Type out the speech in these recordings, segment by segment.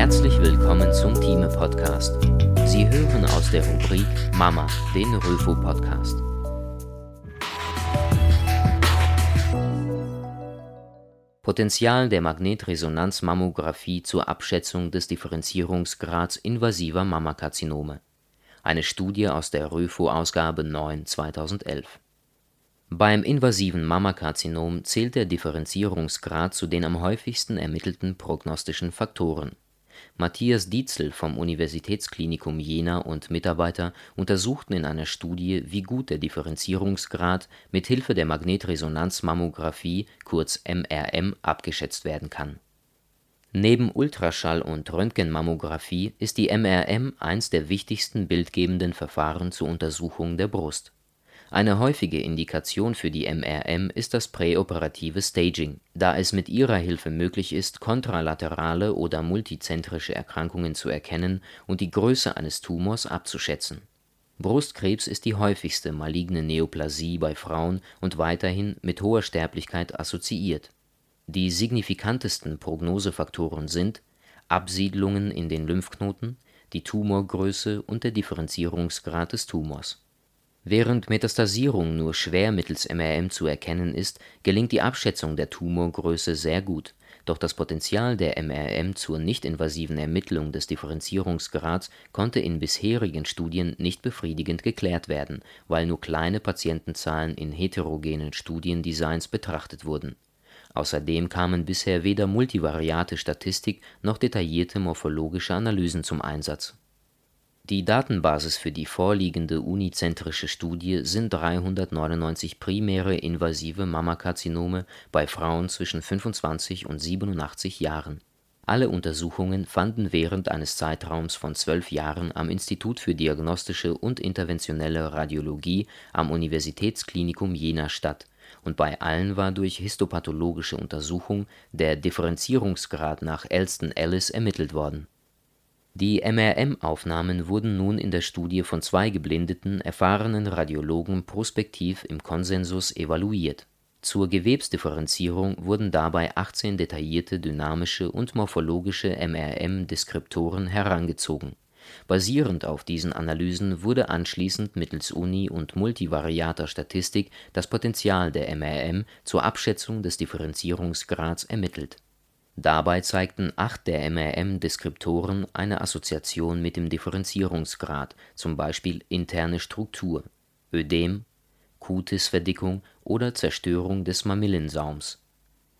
Herzlich willkommen zum Thieme Podcast. Sie hören aus der Rubrik Mama, den Röfo Podcast. Potenzial der Magnetresonanzmammographie zur Abschätzung des Differenzierungsgrads invasiver Mammakarzinome. Eine Studie aus der Röfo-Ausgabe 9 2011. Beim invasiven Mammakarzinom zählt der Differenzierungsgrad zu den am häufigsten ermittelten prognostischen Faktoren. Matthias Dietzel vom Universitätsklinikum Jena und Mitarbeiter untersuchten in einer Studie, wie gut der Differenzierungsgrad mit Hilfe der Magnetresonanzmammographie kurz MRM abgeschätzt werden kann. Neben Ultraschall und Röntgenmammographie ist die MRM eins der wichtigsten bildgebenden Verfahren zur Untersuchung der Brust eine häufige Indikation für die MRM ist das präoperative Staging, da es mit ihrer Hilfe möglich ist, kontralaterale oder multizentrische Erkrankungen zu erkennen und die Größe eines Tumors abzuschätzen. Brustkrebs ist die häufigste maligne Neoplasie bei Frauen und weiterhin mit hoher Sterblichkeit assoziiert. Die signifikantesten Prognosefaktoren sind Absiedlungen in den Lymphknoten, die Tumorgröße und der Differenzierungsgrad des Tumors Während Metastasierung nur schwer mittels MRM zu erkennen ist, gelingt die Abschätzung der Tumorgröße sehr gut, doch das Potenzial der MRM zur nichtinvasiven Ermittlung des Differenzierungsgrads konnte in bisherigen Studien nicht befriedigend geklärt werden, weil nur kleine Patientenzahlen in heterogenen Studiendesigns betrachtet wurden. Außerdem kamen bisher weder multivariate Statistik noch detaillierte morphologische Analysen zum Einsatz die Datenbasis für die vorliegende unizentrische Studie sind 399 primäre invasive Mammakarzinome bei Frauen zwischen 25 und 87 Jahren. Alle Untersuchungen fanden während eines Zeitraums von zwölf Jahren am Institut für diagnostische und interventionelle Radiologie am Universitätsklinikum Jena statt, und bei allen war durch histopathologische Untersuchung der Differenzierungsgrad nach Elston-Ellis ermittelt worden die MRM-Aufnahmen wurden nun in der Studie von zwei geblindeten, erfahrenen Radiologen prospektiv im Konsensus evaluiert. Zur Gewebsdifferenzierung wurden dabei 18 detaillierte dynamische und morphologische MRM-Deskriptoren herangezogen. Basierend auf diesen Analysen wurde anschließend mittels uni und multivariater Statistik das Potential der MRM zur Abschätzung des Differenzierungsgrads ermittelt Dabei zeigten acht der MRM-Deskriptoren eine Assoziation mit dem Differenzierungsgrad zum Beispiel interne Struktur, Ödem, Kutisverdickung oder Zerstörung des Mamillensaums.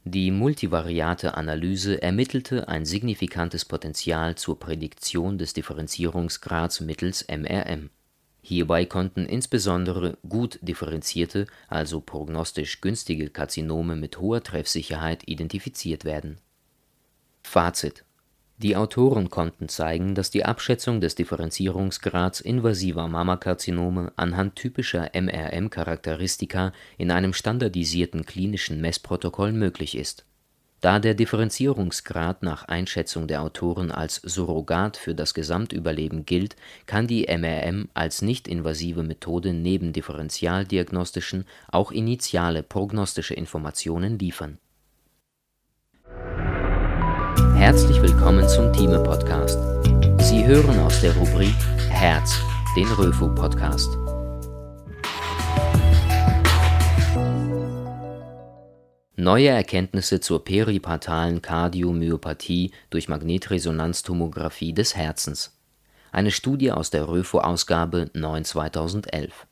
Die multivariate Analyse ermittelte ein signifikantes Potential zur Prädiktion des Differenzierungsgrads mittels MRM. Hierbei konnten insbesondere gut differenzierte, also prognostisch günstige Karzinome mit hoher Treffsicherheit identifiziert werden Fazit: Die Autoren konnten zeigen, dass die Abschätzung des Differenzierungsgrads invasiver Mammakarzinome anhand typischer MRM-Charakteristika in einem standardisierten klinischen Messprotokoll möglich ist. Da der Differenzierungsgrad nach Einschätzung der Autoren als Surrogat für das Gesamtüberleben gilt, kann die MRM als nicht-invasive Methode neben differentialdiagnostischen auch initiale prognostische Informationen liefern Herzlich willkommen zum Thieme Podcast. Sie hören aus der Rubrik Herz, den Röfu Podcast. Neue Erkenntnisse zur peripartalen Kardiomyopathie durch Magnetresonanztomographie des Herzens. Eine Studie aus der Röfo-Ausgabe 9 2011.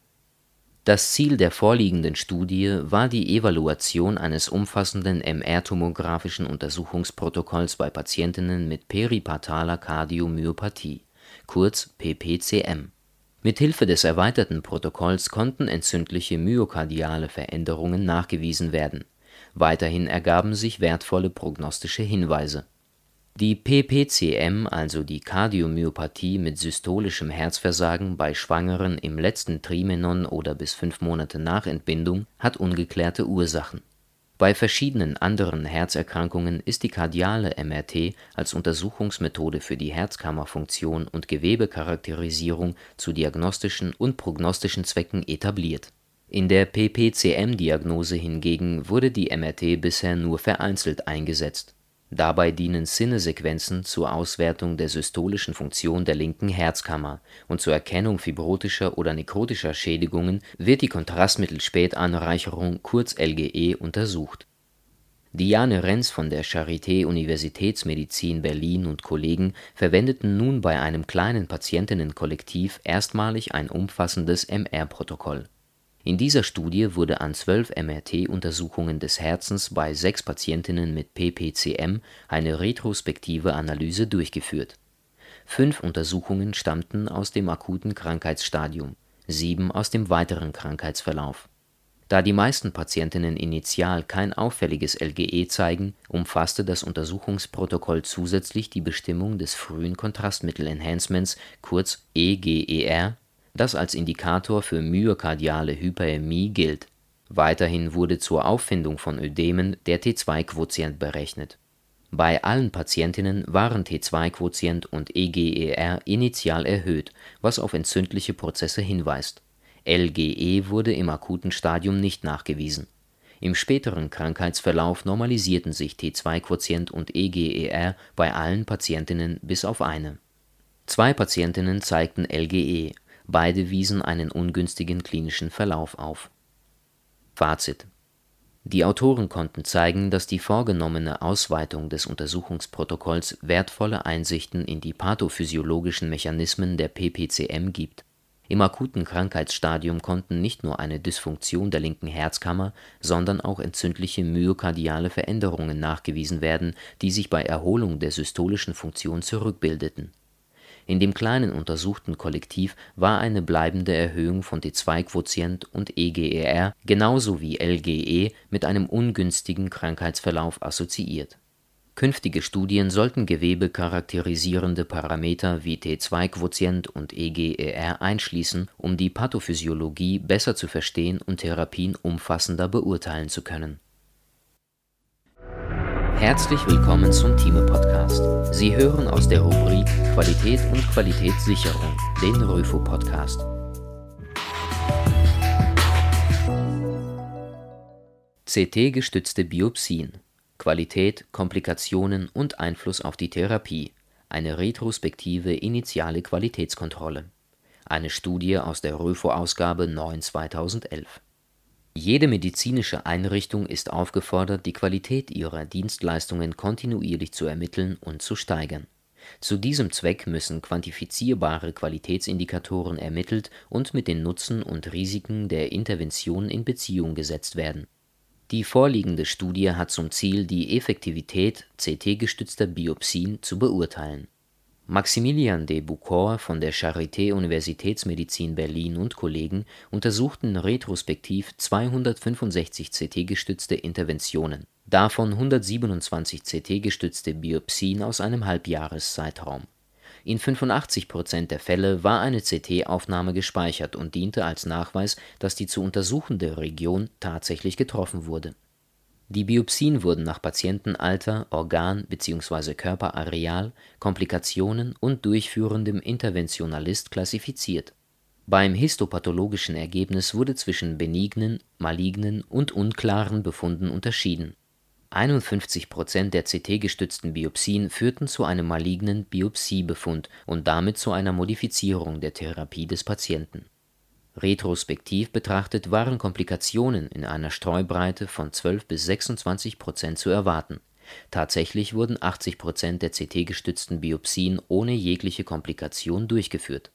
Das Ziel der vorliegenden Studie war die Evaluation eines umfassenden MR-tomographischen Untersuchungsprotokolls bei Patientinnen mit peripartaler Kardiomyopathie kurz PPCM. Mithilfe des erweiterten Protokolls konnten entzündliche myokardiale Veränderungen nachgewiesen werden. Weiterhin ergaben sich wertvolle prognostische Hinweise die PPCM, also die Kardiomyopathie mit systolischem Herzversagen bei Schwangeren im letzten Trimenon oder bis fünf Monate nach Entbindung, hat ungeklärte Ursachen. Bei verschiedenen anderen Herzerkrankungen ist die kardiale MRT als Untersuchungsmethode für die Herzkammerfunktion und Gewebecharakterisierung zu diagnostischen und prognostischen Zwecken etabliert. In der PPCM-Diagnose hingegen wurde die MRT bisher nur vereinzelt eingesetzt Dabei dienen Sinnesequenzen zur Auswertung der systolischen Funktion der linken Herzkammer, und zur Erkennung fibrotischer oder nekrotischer Schädigungen wird die Kontrastmittelspätanreicherung (kurz LGE) untersucht. Diane Renz von der Charité Universitätsmedizin Berlin und Kollegen verwendeten nun bei einem kleinen Patientinnenkollektiv erstmalig ein umfassendes MR-Protokoll in dieser Studie wurde an zwölf MRT-Untersuchungen des Herzens bei sechs Patientinnen mit PPCM eine retrospektive Analyse durchgeführt. Fünf Untersuchungen stammten aus dem akuten Krankheitsstadium, sieben aus dem weiteren Krankheitsverlauf. Da die meisten Patientinnen initial kein auffälliges LGE zeigen, umfasste das Untersuchungsprotokoll zusätzlich die Bestimmung des frühen Kontrastmittel-Enhancements kurz EGER das als Indikator für myokardiale Hyperämie gilt. Weiterhin wurde zur Auffindung von Ödemen der T2-Quotient berechnet. Bei allen Patientinnen waren T2-Quotient und eGER initial erhöht, was auf entzündliche Prozesse hinweist. LGE wurde im akuten Stadium nicht nachgewiesen. Im späteren Krankheitsverlauf normalisierten sich T2-Quotient und eGER bei allen Patientinnen bis auf eine. Zwei Patientinnen zeigten LGE Beide wiesen einen ungünstigen klinischen Verlauf auf. Fazit Die Autoren konnten zeigen, dass die vorgenommene Ausweitung des Untersuchungsprotokolls wertvolle Einsichten in die pathophysiologischen Mechanismen der PPCM gibt. Im akuten Krankheitsstadium konnten nicht nur eine Dysfunktion der linken Herzkammer, sondern auch entzündliche myokardiale Veränderungen nachgewiesen werden, die sich bei Erholung der systolischen Funktion zurückbildeten in dem kleinen untersuchten Kollektiv war eine bleibende Erhöhung von T2-Quotient und eGER genauso wie LGE mit einem ungünstigen Krankheitsverlauf assoziiert. Künftige Studien sollten gewebecharakterisierende Parameter wie T2-Quotient und eGER einschließen, um die Pathophysiologie besser zu verstehen und Therapien umfassender beurteilen zu können Herzlich willkommen zum Thieme Podcast. Sie hören aus der Rubrik Qualität und Qualitätssicherung den Röfo Podcast. CT-gestützte Biopsien. Qualität, Komplikationen und Einfluss auf die Therapie. Eine retrospektive initiale Qualitätskontrolle. Eine Studie aus der Röfo-Ausgabe 9 2011. Jede medizinische Einrichtung ist aufgefordert, die Qualität ihrer Dienstleistungen kontinuierlich zu ermitteln und zu steigern. Zu diesem Zweck müssen quantifizierbare Qualitätsindikatoren ermittelt und mit den Nutzen und Risiken der Intervention in Beziehung gesetzt werden. Die vorliegende Studie hat zum Ziel, die Effektivität CT-gestützter Biopsien zu beurteilen Maximilian de Bucor von der Charité Universitätsmedizin Berlin und Kollegen untersuchten retrospektiv 265 CT-gestützte Interventionen, davon 127 CT-gestützte Biopsien aus einem Halbjahreszeitraum. In 85 Prozent der Fälle war eine CT-Aufnahme gespeichert und diente als Nachweis, dass die zu untersuchende Region tatsächlich getroffen wurde die Biopsien wurden nach Patientenalter, Organ bzw. Körperareal, Komplikationen und durchführendem Interventionalist klassifiziert. Beim histopathologischen Ergebnis wurde zwischen benignen, malignen und unklaren Befunden unterschieden. 51 Prozent der CT-gestützten Biopsien führten zu einem malignen Biopsiebefund und damit zu einer Modifizierung der Therapie des Patienten Retrospektiv betrachtet waren Komplikationen in einer Streubreite von 12 bis 26 Prozent zu erwarten. Tatsächlich wurden 80 Prozent der CT-gestützten Biopsien ohne jegliche Komplikation durchgeführt.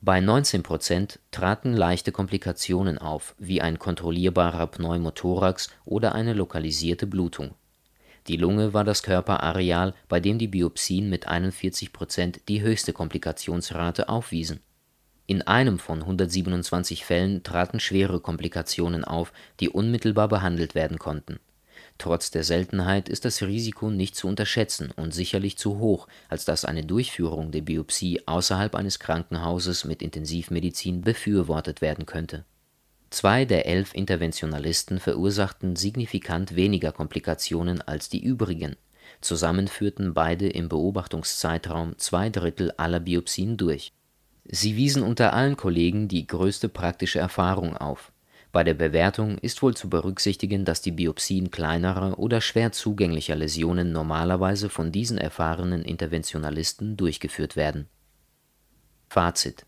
Bei 19 Prozent traten leichte Komplikationen auf, wie ein kontrollierbarer Pneumothorax oder eine lokalisierte Blutung. Die Lunge war das Körperareal, bei dem die Biopsien mit 41 Prozent die höchste Komplikationsrate aufwiesen in einem von 127 Fällen traten schwere Komplikationen auf, die unmittelbar behandelt werden konnten. Trotz der Seltenheit ist das Risiko nicht zu unterschätzen und sicherlich zu hoch, als dass eine Durchführung der Biopsie außerhalb eines Krankenhauses mit Intensivmedizin befürwortet werden könnte. Zwei der elf Interventionalisten verursachten signifikant weniger Komplikationen als die übrigen. Zusammen führten beide im Beobachtungszeitraum zwei Drittel aller Biopsien durch Sie wiesen unter allen Kollegen die größte praktische Erfahrung auf. Bei der Bewertung ist wohl zu berücksichtigen, dass die Biopsien kleinerer oder schwer zugänglicher Läsionen normalerweise von diesen erfahrenen Interventionalisten durchgeführt werden. Fazit: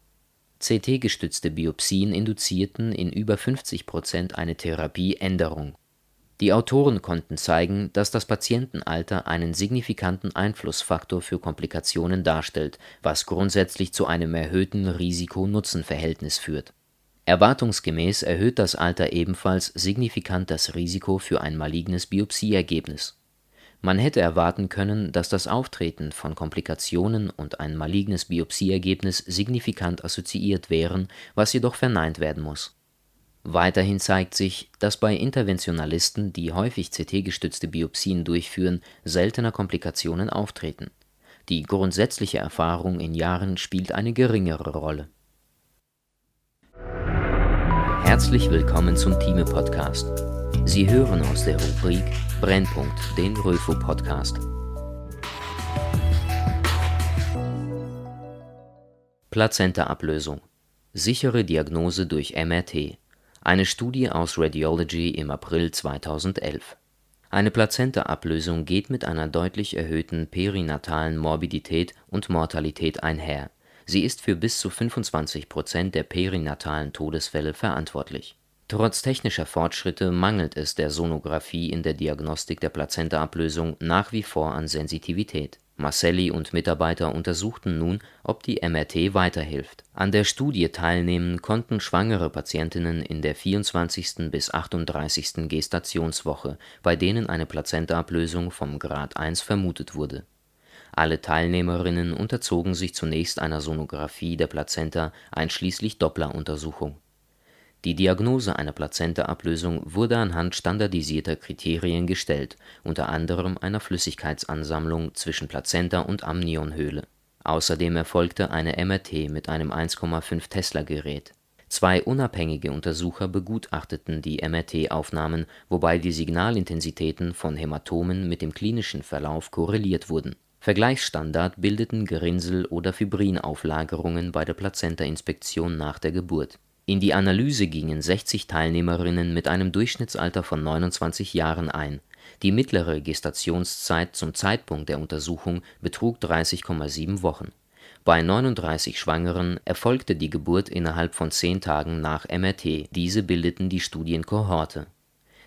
CT-gestützte Biopsien induzierten in über 50 Prozent eine Therapieänderung. Die Autoren konnten zeigen, dass das Patientenalter einen signifikanten Einflussfaktor für Komplikationen darstellt, was grundsätzlich zu einem erhöhten Risiko-Nutzen-Verhältnis führt Erwartungsgemäß erhöht das Alter ebenfalls signifikant das Risiko für ein malignes Biopsieergebnis. Man hätte erwarten können, dass das Auftreten von Komplikationen und ein malignes Biopsieergebnis signifikant assoziiert wären, was jedoch verneint werden muss. Weiterhin zeigt sich, dass bei Interventionalisten, die häufig CT-gestützte Biopsien durchführen, seltener Komplikationen auftreten. Die grundsätzliche Erfahrung in Jahren spielt eine geringere Rolle Herzlich willkommen zum Thieme Podcast. Sie hören aus der Rubrik Brennpunkt, den Röfo Podcast. Plazenta-Ablösung. Sichere Diagnose durch MRT. Eine Studie aus Radiology im April 2011. Eine Plazenta-Ablösung geht mit einer deutlich erhöhten perinatalen Morbidität und Mortalität einher Sie ist für bis zu 25 Prozent der perinatalen Todesfälle verantwortlich. Trotz technischer Fortschritte mangelt es der Sonographie in der Diagnostik der Plazentaablösung nach wie vor an Sensitivität. Marcelli und Mitarbeiter untersuchten nun, ob die MRT weiterhilft. An der Studie teilnehmen konnten schwangere Patientinnen in der 24. bis 38. Gestationswoche, bei denen eine Plazentaablösung vom Grad 1 vermutet wurde alle Teilnehmerinnen unterzogen sich zunächst einer Sonographie der Plazenta einschließlich Doppleruntersuchung. Die Diagnose einer Plazentaablösung wurde anhand standardisierter Kriterien gestellt, unter anderem einer Flüssigkeitsansammlung zwischen Plazenta und Amnionhöhle. Außerdem erfolgte eine MRT mit einem 1,5-Tesla-Gerät. Zwei unabhängige Untersucher begutachteten die MRT-Aufnahmen, wobei die Signalintensitäten von Hämatomen mit dem klinischen Verlauf korreliert wurden Vergleichsstandard bildeten Gerinnsel oder Fibrinauflagerungen bei der Plazentainspektion nach der Geburt. In die Analyse gingen 60 Teilnehmerinnen mit einem Durchschnittsalter von 29 Jahren ein. Die mittlere Gestationszeit zum Zeitpunkt der Untersuchung betrug 30,7 Wochen. Bei 39 Schwangeren erfolgte die Geburt innerhalb von zehn Tagen nach MRT, diese bildeten die Studienkohorte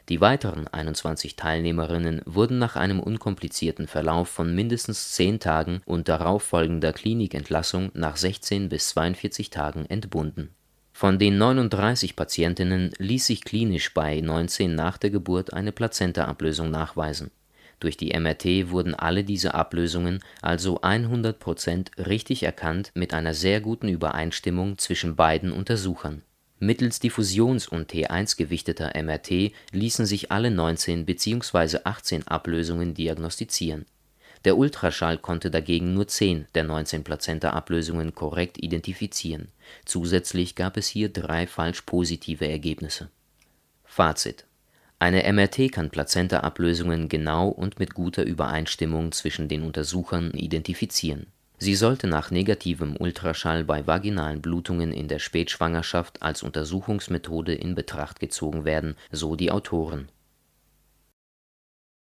die weiteren 21 Teilnehmerinnen wurden nach einem unkomplizierten Verlauf von mindestens zehn Tagen und darauffolgender Klinikentlassung nach 16 bis 42 Tagen entbunden. Von den 39 Patientinnen ließ sich klinisch bei 19 nach der Geburt eine Plazentaablösung nachweisen. Durch die MRT wurden alle diese Ablösungen, also 100 Prozent, richtig erkannt mit einer sehr guten Übereinstimmung zwischen beiden Untersuchern Mittels Diffusions und T1-gewichteter MRT ließen sich alle 19 bzw. 18 Ablösungen diagnostizieren. Der Ultraschall konnte dagegen nur 10 der 19 Plazenta-Ablösungen korrekt identifizieren, zusätzlich gab es hier drei falsch positive Ergebnisse. Fazit: Eine MRT kann Plazenta-Ablösungen genau und mit guter Übereinstimmung zwischen den Untersuchern identifizieren. Sie sollte nach negativem Ultraschall bei vaginalen Blutungen in der Spätschwangerschaft als Untersuchungsmethode in Betracht gezogen werden, so die Autoren